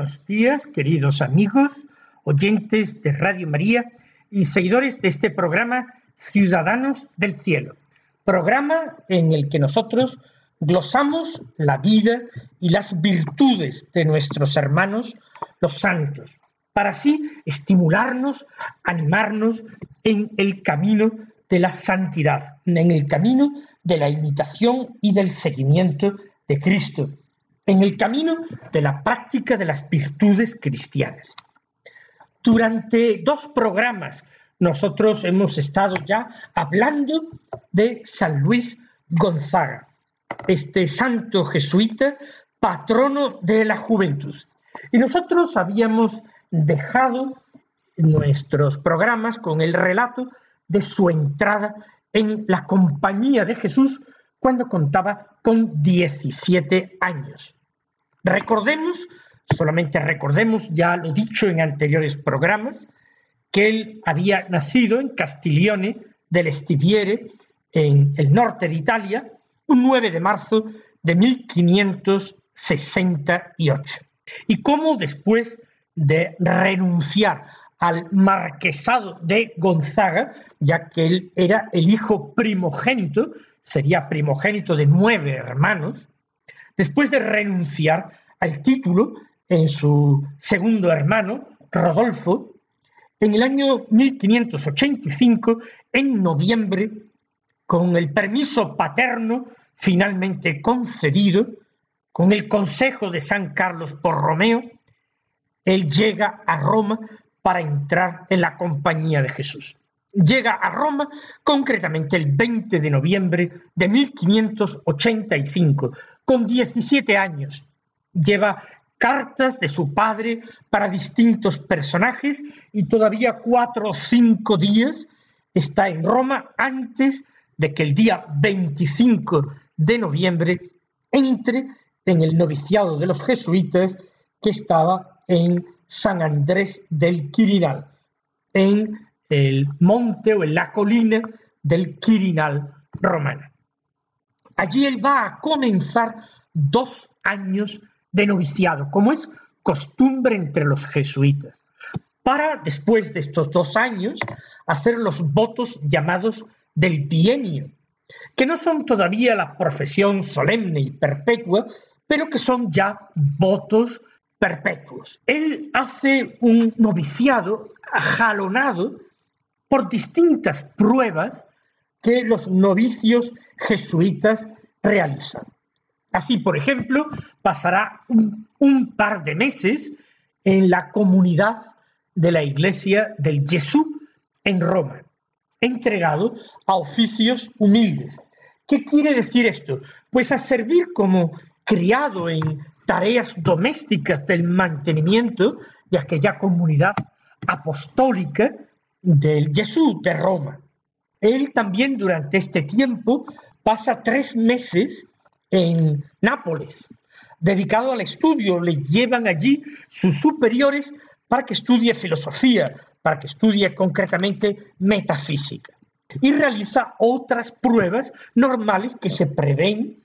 Buenos días, queridos amigos, oyentes de Radio María y seguidores de este programa Ciudadanos del Cielo, programa en el que nosotros glosamos la vida y las virtudes de nuestros hermanos, los santos, para así estimularnos, animarnos en el camino de la santidad, en el camino de la imitación y del seguimiento de Cristo, en el camino de la práctica de las virtudes cristianas. Durante dos programas nosotros hemos estado ya hablando de San Luis Gonzaga, este santo jesuita, patrono de la juventud. Y nosotros habíamos dejado nuestros programas con el relato de su entrada en la compañía de Jesús cuando contaba con 17 años. Recordemos, solamente recordemos ya lo dicho en anteriores programas, que él había nacido en Castiglione del Stiviere, en el norte de Italia, un 9 de marzo de 1568. Y cómo después de renunciar al marquesado de Gonzaga, ya que él era el hijo primogénito, sería primogénito de nueve hermanos, después de renunciar al título en su segundo hermano, Rodolfo, en el año 1585, en noviembre, con el permiso paterno finalmente concedido, con el consejo de San Carlos por Romeo, él llega a Roma para entrar en la compañía de Jesús. Llega a Roma concretamente el 20 de noviembre de 1585, con 17 años. Lleva cartas de su padre para distintos personajes y todavía cuatro o cinco días está en Roma antes de que el día 25 de noviembre entre en el noviciado de los jesuitas que estaba en San Andrés del Quirinal, en el monte o en la colina del Quirinal romana. Allí él va a comenzar dos años de noviciado, como es costumbre entre los jesuitas, para después de estos dos años hacer los votos llamados del bienio, que no son todavía la profesión solemne y perpetua, pero que son ya votos perpetuos. Él hace un noviciado jalonado por distintas pruebas que los novicios jesuitas realizan. Así, por ejemplo, pasará un, par de meses en la comunidad de la iglesia del Jesús en Roma, entregado a oficios humildes. ¿Qué quiere decir esto? Pues a servir como criado en tareas domésticas del mantenimiento de aquella comunidad apostólica del Jesús de Roma. Él también durante este tiempo pasa tres meses en Nápoles, dedicado al estudio. Le llevan allí sus superiores para que estudie filosofía, para que estudie concretamente metafísica. Y realiza otras pruebas normales que se prevén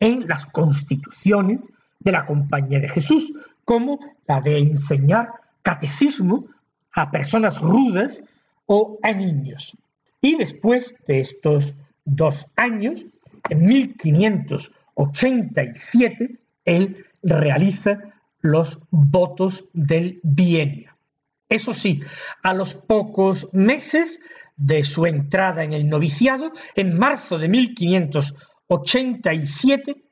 en las constituciones de la Compañía de Jesús, como la de enseñar catecismo a personas rudas o a niños. Y después de estos dos años, en 1587, él realiza los votos del bienio. Eso sí, a los pocos meses de su entrada en el noviciado, en marzo de 1587,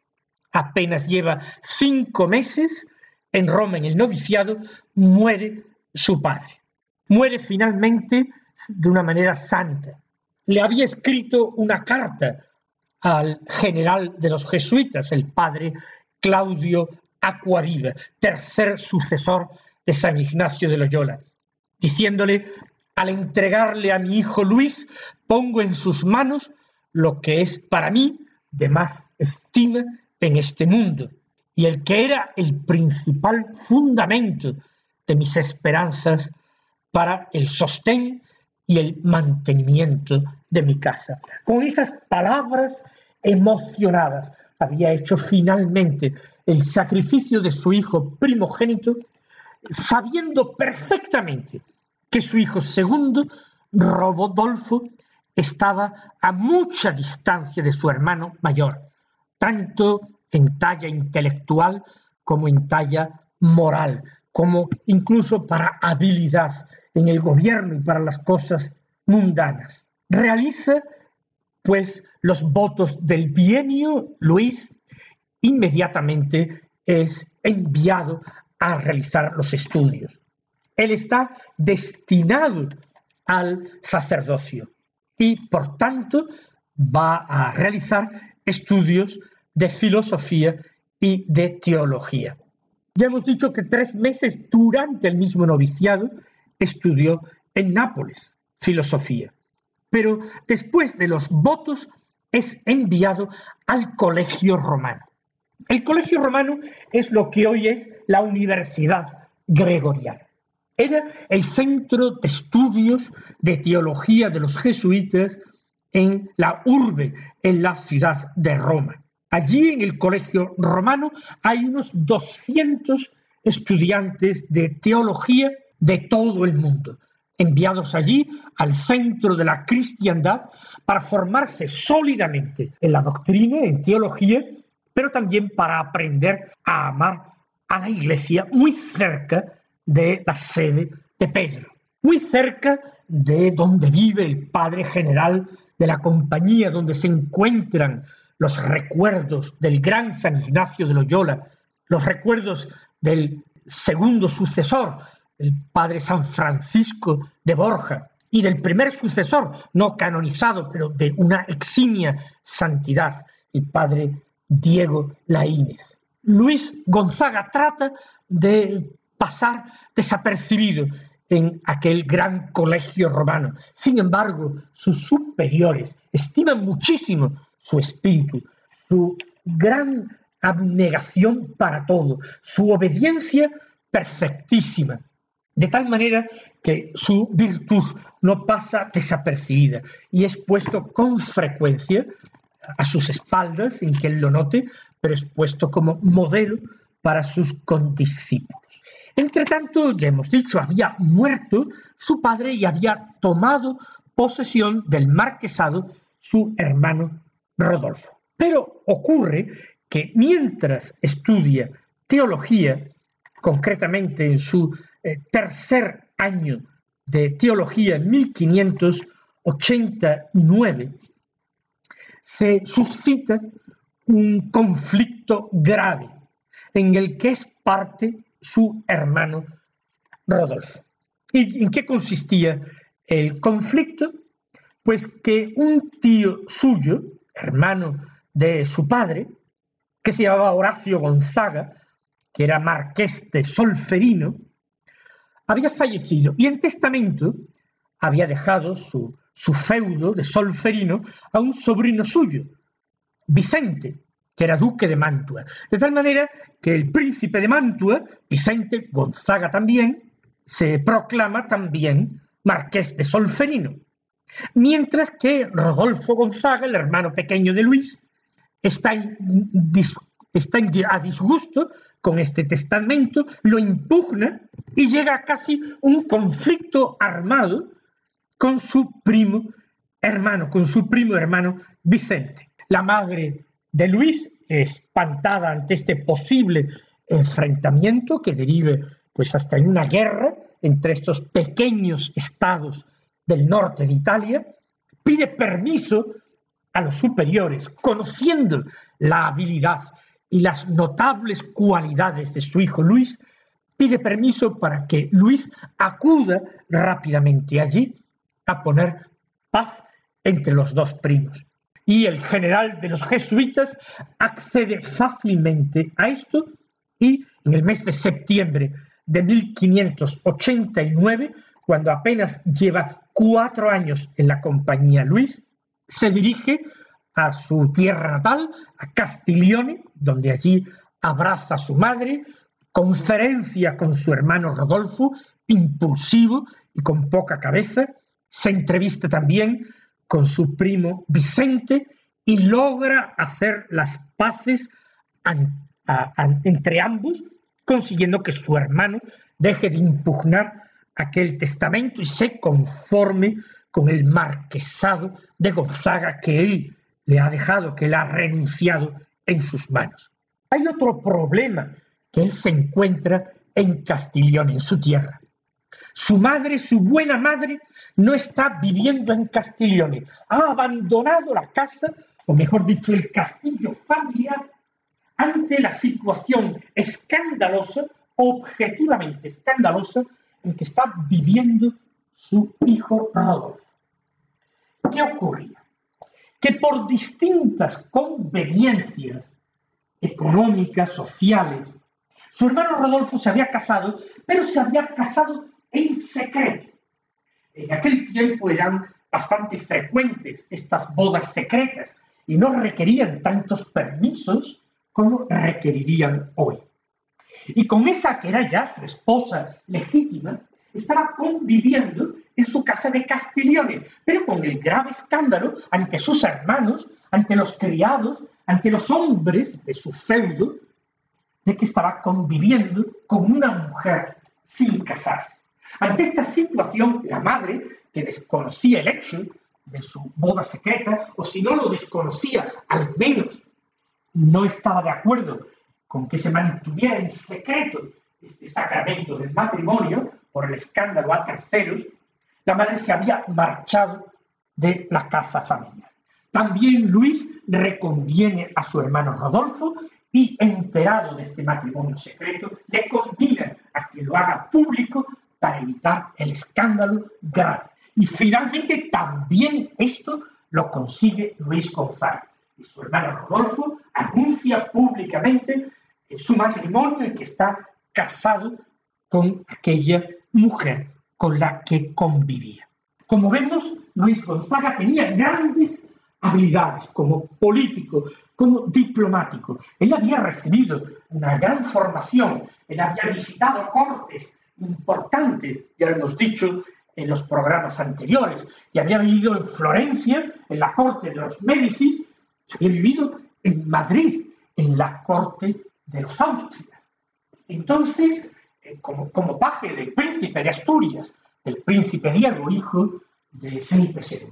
apenas lleva cinco meses en Roma en el noviciado, muere su padre. Muere finalmente de una manera santa. Le había escrito una carta al general de los jesuitas, el padre Claudio Acuariva, tercer sucesor de San Ignacio de Loyola, diciéndole, al entregarle a mi hijo Luis, pongo en sus manos lo que es para mí de más estima en este mundo y el que era el principal fundamento de mis esperanzas para el sostén y el mantenimiento de mi casa. Con esas palabras emocionadas había hecho finalmente el sacrificio de su hijo primogénito, sabiendo perfectamente que su hijo segundo, Rodolfo, estaba a mucha distancia de su hermano mayor, tanto en talla intelectual como en talla moral, como incluso para habilidad en el gobierno y para las cosas mundanas. Realiza, pues, los votos del bienio, Luis inmediatamente es enviado a realizar los estudios. Él está destinado al sacerdocio y por tanto va a realizar estudios de filosofía y de teología. Ya hemos dicho que tres meses durante el mismo noviciado estudió en Nápoles filosofía, pero después de los votos es enviado al colegio romano. El colegio romano es lo que hoy es la Universidad Gregoriana. Era el centro de estudios de teología de los jesuitas en la urbe, en la ciudad de Roma. Allí en el colegio romano hay unos 200 estudiantes de teología de todo el mundo, enviados allí al centro de la cristiandad para formarse sólidamente en la doctrina, en teología, pero también para aprender a amar a la iglesia muy cerca de la sede de Pedro, muy cerca de donde vive el padre general de la compañía, donde se encuentran los recuerdos del gran San Ignacio de Loyola, los recuerdos del segundo sucesor, el padre San Francisco de Borja, y del primer sucesor, no canonizado, pero de una eximia santidad, el padre Diego Laínez. Luis Gonzaga trata de pasar desapercibido en aquel gran colegio romano. Sin embargo, sus superiores estiman muchísimo su espíritu, su gran abnegación para todo, su obediencia perfectísima, de tal manera que su virtud no pasa desapercibida y es puesto con frecuencia a sus espaldas, sin que él lo note, pero es puesto como modelo para sus condiscípulos. Entre tanto, ya hemos dicho, había muerto su padre y había tomado posesión del marquesado su hermano Rodolfo. Pero ocurre que mientras estudia teología, concretamente en su eh, tercer año de teología en 1589, se suscita un conflicto grave en el que es parte su hermano Rodolfo. ¿Y en qué consistía el conflicto? Pues que un tío suyo, hermano de su padre, que se llamaba Horacio Gonzaga, que era marqués de Solferino, había fallecido y en testamento había dejado su, su feudo de Solferino a un sobrino suyo, Vicente, que era duque de Mantua. De tal manera que el príncipe de Mantua, Vicente Gonzaga también, se proclama también marqués de Solferino mientras que Rodolfo Gonzaga, el hermano pequeño de Luis, está, a disgusto con este testamento, lo impugna y llega a casi un conflicto armado con su primo hermano, con su primo hermano Vicente. La madre de Luis, espantada ante este posible enfrentamiento que derive pues hasta en una guerra entre estos pequeños estados del norte de Italia, pide permiso a los superiores, conociendo la habilidad y las notables cualidades de su hijo Luis, pide permiso para que Luis acuda rápidamente allí a poner paz entre los dos primos. Y el general de los jesuitas accede fácilmente a esto y en el mes de septiembre de 1589, cuando apenas lleva cuatro años en la compañía Luis, se dirige a su tierra natal, a Castiglione, donde allí abraza a su madre, conferencia con su hermano Rodolfo, impulsivo y con poca cabeza, se entrevista también con su primo Vicente y logra hacer las paces entre ambos, consiguiendo que su hermano deje de impugnar aquel testamento y se conforme con el marquesado de Gonzaga que él le ha dejado, que él ha renunciado en sus manos. Hay otro problema que él se encuentra en Castiglione, en su tierra. Su madre, su buena madre, no está viviendo en Castiglione. Ha abandonado la casa, o mejor dicho, el castillo familiar, ante la situación escandalosa, objetivamente escandalosa, en que está viviendo su hijo Rodolfo. ¿Qué ocurría? Que por distintas conveniencias económicas, sociales, su hermano Rodolfo se había casado, pero se había casado en secreto. En aquel tiempo eran bastante frecuentes estas bodas secretas y no requerían tantos permisos como requerirían hoy. Y con esa que era ya su esposa legítima, estaba conviviendo en su casa de Castiglione, pero con el grave escándalo ante sus hermanos, ante los criados, ante los hombres de su feudo, de que estaba conviviendo con una mujer sin casarse. Ante esta situación, la madre, que desconocía el hecho de su boda secreta, o si no lo desconocía, al menos no estaba de acuerdo con que se mantuviera en secreto este sacramento del matrimonio por el escándalo a terceros, la madre se había marchado de la casa familiar. También Luis reconviene a su hermano Rodolfo y enterado de este matrimonio secreto, le convida a que lo haga público para evitar el escándalo grave. Y finalmente también esto lo consigue Luis Gonzaga. Y su hermano Rodolfo anuncia públicamente su matrimonio y que está casado con aquella mujer con la que convivía. Como vemos, Luis Gonzaga tenía grandes habilidades como político, como diplomático. Él había recibido una gran formación, él había visitado cortes importantes, ya lo hemos dicho en los programas anteriores, y había vivido en Florencia, en la corte de los Médicis, había vivido en Madrid, en la corte de los Austrias. Entonces, eh, como, como paje del príncipe de Asturias, del príncipe Diego, hijo de Felipe II.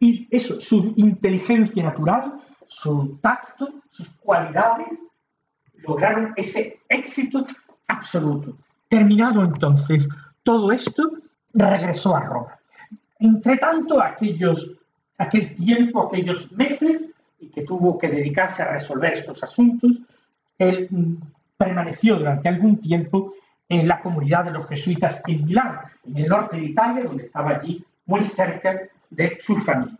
Y eso, su inteligencia natural, su tacto, sus cualidades, lograron ese éxito absoluto. Terminado entonces todo esto, regresó a Roma. Entre tanto, aquellos, aquel tiempo, aquellos meses, y que tuvo que dedicarse a resolver estos asuntos, él mm, permaneció durante algún tiempo en la comunidad de los jesuitas en Milán, en el norte de Italia, donde estaba allí muy cerca de su familia.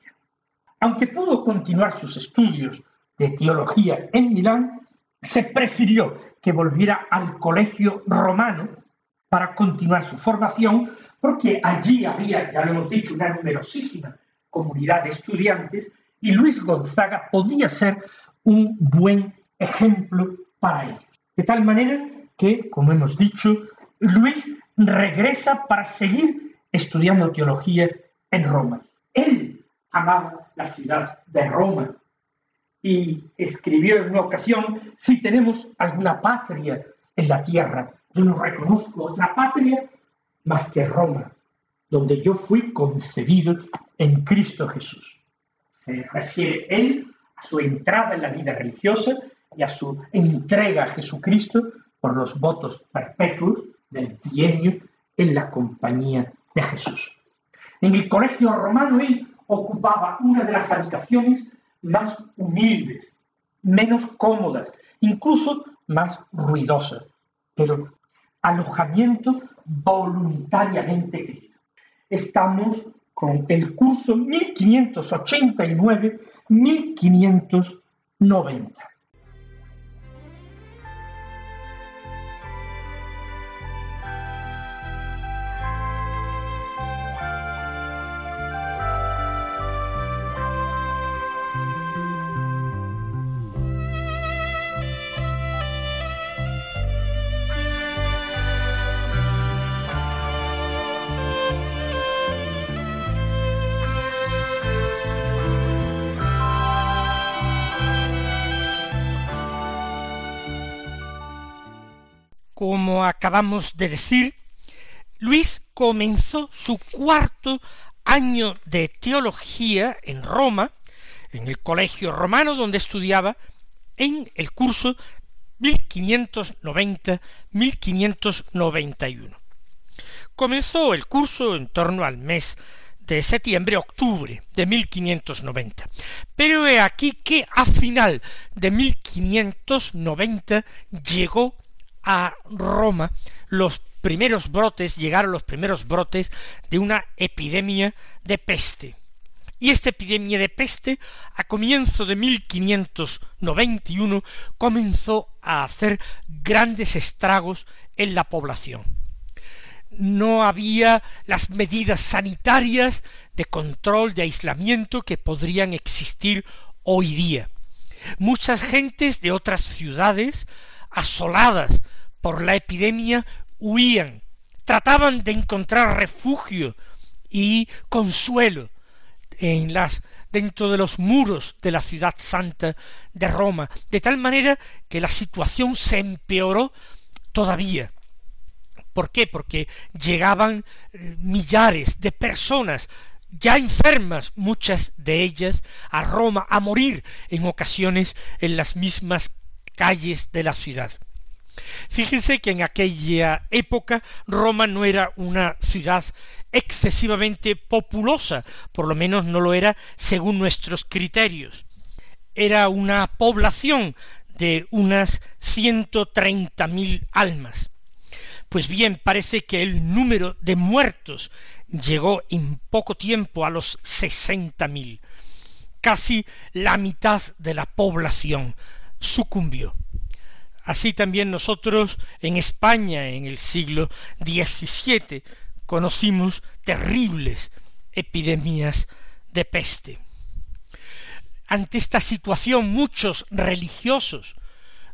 Aunque pudo continuar sus estudios de teología en Milán, se prefirió que volviera al colegio romano para continuar su formación, porque allí había, ya lo hemos dicho, una numerosísima comunidad de estudiantes y Luis Gonzaga podía ser un buen ejemplo para ellos. De tal manera que, como hemos dicho, Luis regresa para seguir estudiando teología en Roma. Él amaba la ciudad de Roma y escribió en una ocasión, si tenemos alguna patria en la tierra, yo no reconozco otra patria más que Roma, donde yo fui concebido en Cristo Jesús. Se refiere él a su entrada en la vida religiosa y a su entrega a Jesucristo por los votos perpetuos del bienio en la compañía de Jesús. En el colegio romano él ocupaba una de las habitaciones más humildes menos cómodas, incluso más ruidosas, pero alojamiento voluntariamente querido. Estamos con el curso 1589-1590. Como acabamos de decir, Luis comenzó su cuarto año de teología en Roma, en el colegio romano donde estudiaba, en el curso 1590-1591. Comenzó el curso en torno al mes de septiembre-octubre de 1590. Pero he aquí que a final de 1590 llegó a Roma los primeros brotes, llegaron los primeros brotes de una epidemia de peste. Y esta epidemia de peste, a comienzo de 1591, comenzó a hacer grandes estragos en la población. No había las medidas sanitarias de control, de aislamiento que podrían existir hoy día. Muchas gentes de otras ciudades, asoladas por la epidemia huían, trataban de encontrar refugio y consuelo en las dentro de los muros de la ciudad santa de Roma, de tal manera que la situación se empeoró todavía. ¿Por qué? Porque llegaban eh, millares de personas ya enfermas, muchas de ellas, a Roma a morir en ocasiones en las mismas calles de la ciudad. Fíjense que en aquella época Roma no era una ciudad excesivamente populosa, por lo menos no lo era según nuestros criterios. Era una población de unas ciento treinta mil almas. Pues bien, parece que el número de muertos llegó en poco tiempo a los sesenta mil. Casi la mitad de la población sucumbió. Así también nosotros en España en el siglo XVII conocimos terribles epidemias de peste. Ante esta situación muchos religiosos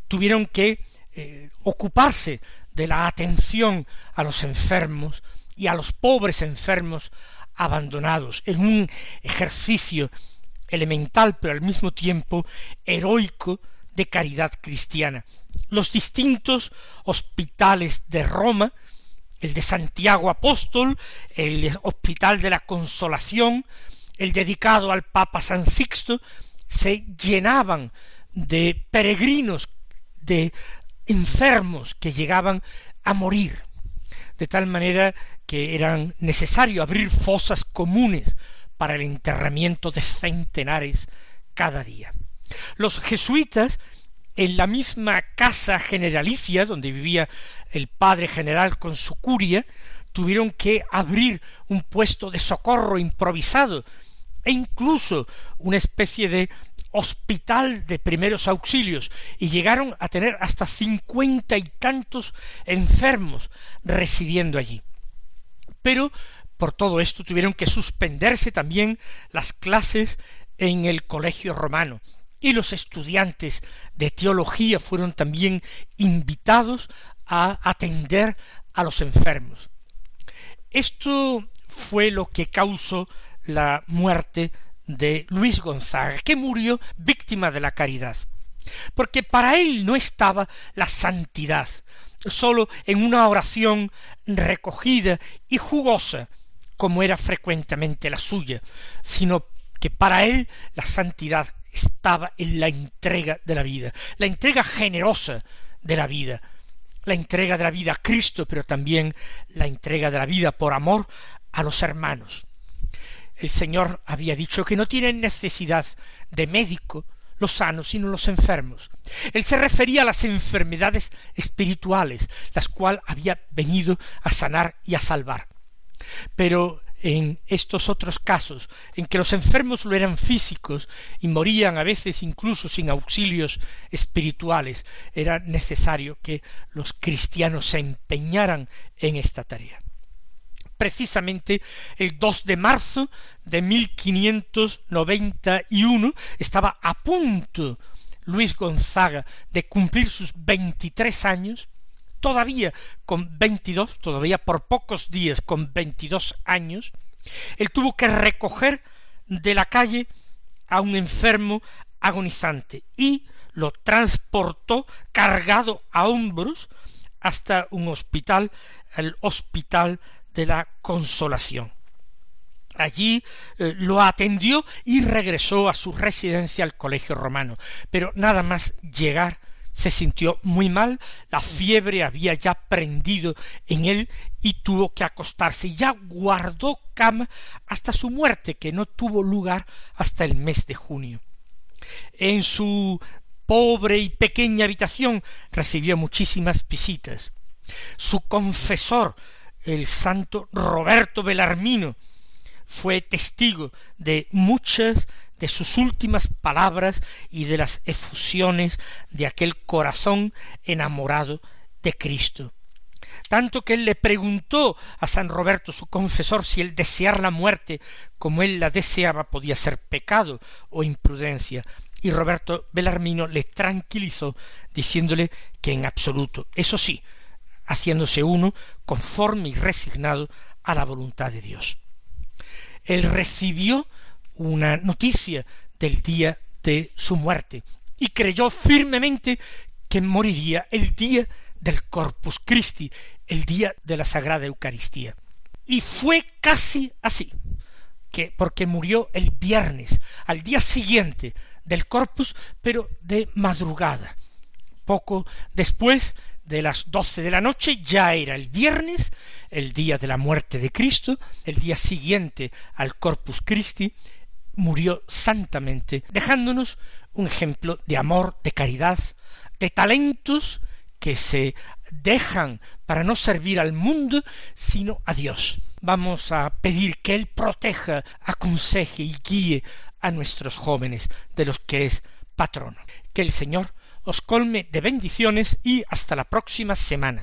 tuvieron que eh, ocuparse de la atención a los enfermos y a los pobres enfermos abandonados en un ejercicio elemental pero al mismo tiempo heroico de caridad cristiana los distintos hospitales de Roma, el de Santiago Apóstol, el Hospital de la Consolación, el dedicado al Papa San Sixto, se llenaban de peregrinos, de enfermos que llegaban a morir, de tal manera que eran necesario abrir fosas comunes para el enterramiento de centenares cada día. Los jesuitas en la misma casa generalicia donde vivía el padre general con su curia, tuvieron que abrir un puesto de socorro improvisado e incluso una especie de hospital de primeros auxilios y llegaron a tener hasta cincuenta y tantos enfermos residiendo allí. Pero por todo esto tuvieron que suspenderse también las clases en el colegio romano y los estudiantes de teología fueron también invitados a atender a los enfermos. Esto fue lo que causó la muerte de Luis Gonzaga, que murió víctima de la caridad, porque para él no estaba la santidad, sólo en una oración recogida y jugosa, como era frecuentemente la suya, sino que para él la santidad estaba en la entrega de la vida, la entrega generosa de la vida, la entrega de la vida a Cristo, pero también la entrega de la vida por amor a los hermanos. El Señor había dicho que no tienen necesidad de médico los sanos, sino los enfermos. Él se refería a las enfermedades espirituales, las cuales había venido a sanar y a salvar. Pero en estos otros casos, en que los enfermos lo eran físicos y morían a veces incluso sin auxilios espirituales, era necesario que los cristianos se empeñaran en esta tarea. Precisamente el 2 de marzo de 1591 estaba a punto Luis Gonzaga de cumplir sus veintitrés años, todavía con veintidós, todavía por pocos días con veintidós años, él tuvo que recoger de la calle a un enfermo agonizante y lo transportó cargado a hombros hasta un hospital, el hospital de la consolación. Allí eh, lo atendió y regresó a su residencia al colegio romano, pero nada más llegar se sintió muy mal, la fiebre había ya prendido en él y tuvo que acostarse y ya guardó cama hasta su muerte, que no tuvo lugar hasta el mes de junio. En su pobre y pequeña habitación recibió muchísimas visitas. Su confesor el santo Roberto Belarmino fue testigo de muchas de sus últimas palabras y de las efusiones de aquel corazón enamorado de Cristo. Tanto que él le preguntó a San Roberto, su confesor, si el desear la muerte como él la deseaba podía ser pecado o imprudencia, y Roberto Belarmino le tranquilizó diciéndole que en absoluto. Eso sí, haciéndose uno conforme y resignado a la voluntad de Dios. Él recibió una noticia del día de su muerte y creyó firmemente que moriría el día del Corpus Christi, el día de la Sagrada Eucaristía. Y fue casi así, que porque murió el viernes, al día siguiente del Corpus, pero de madrugada. Poco después de las doce de la noche, ya era el viernes, el día de la muerte de Cristo, el día siguiente al Corpus Christi, murió santamente, dejándonos un ejemplo de amor, de caridad, de talentos que se dejan para no servir al mundo, sino a Dios. Vamos a pedir que Él proteja, aconseje y guíe a nuestros jóvenes, de los que es patrono. Que el Señor os colme de bendiciones y hasta la próxima semana.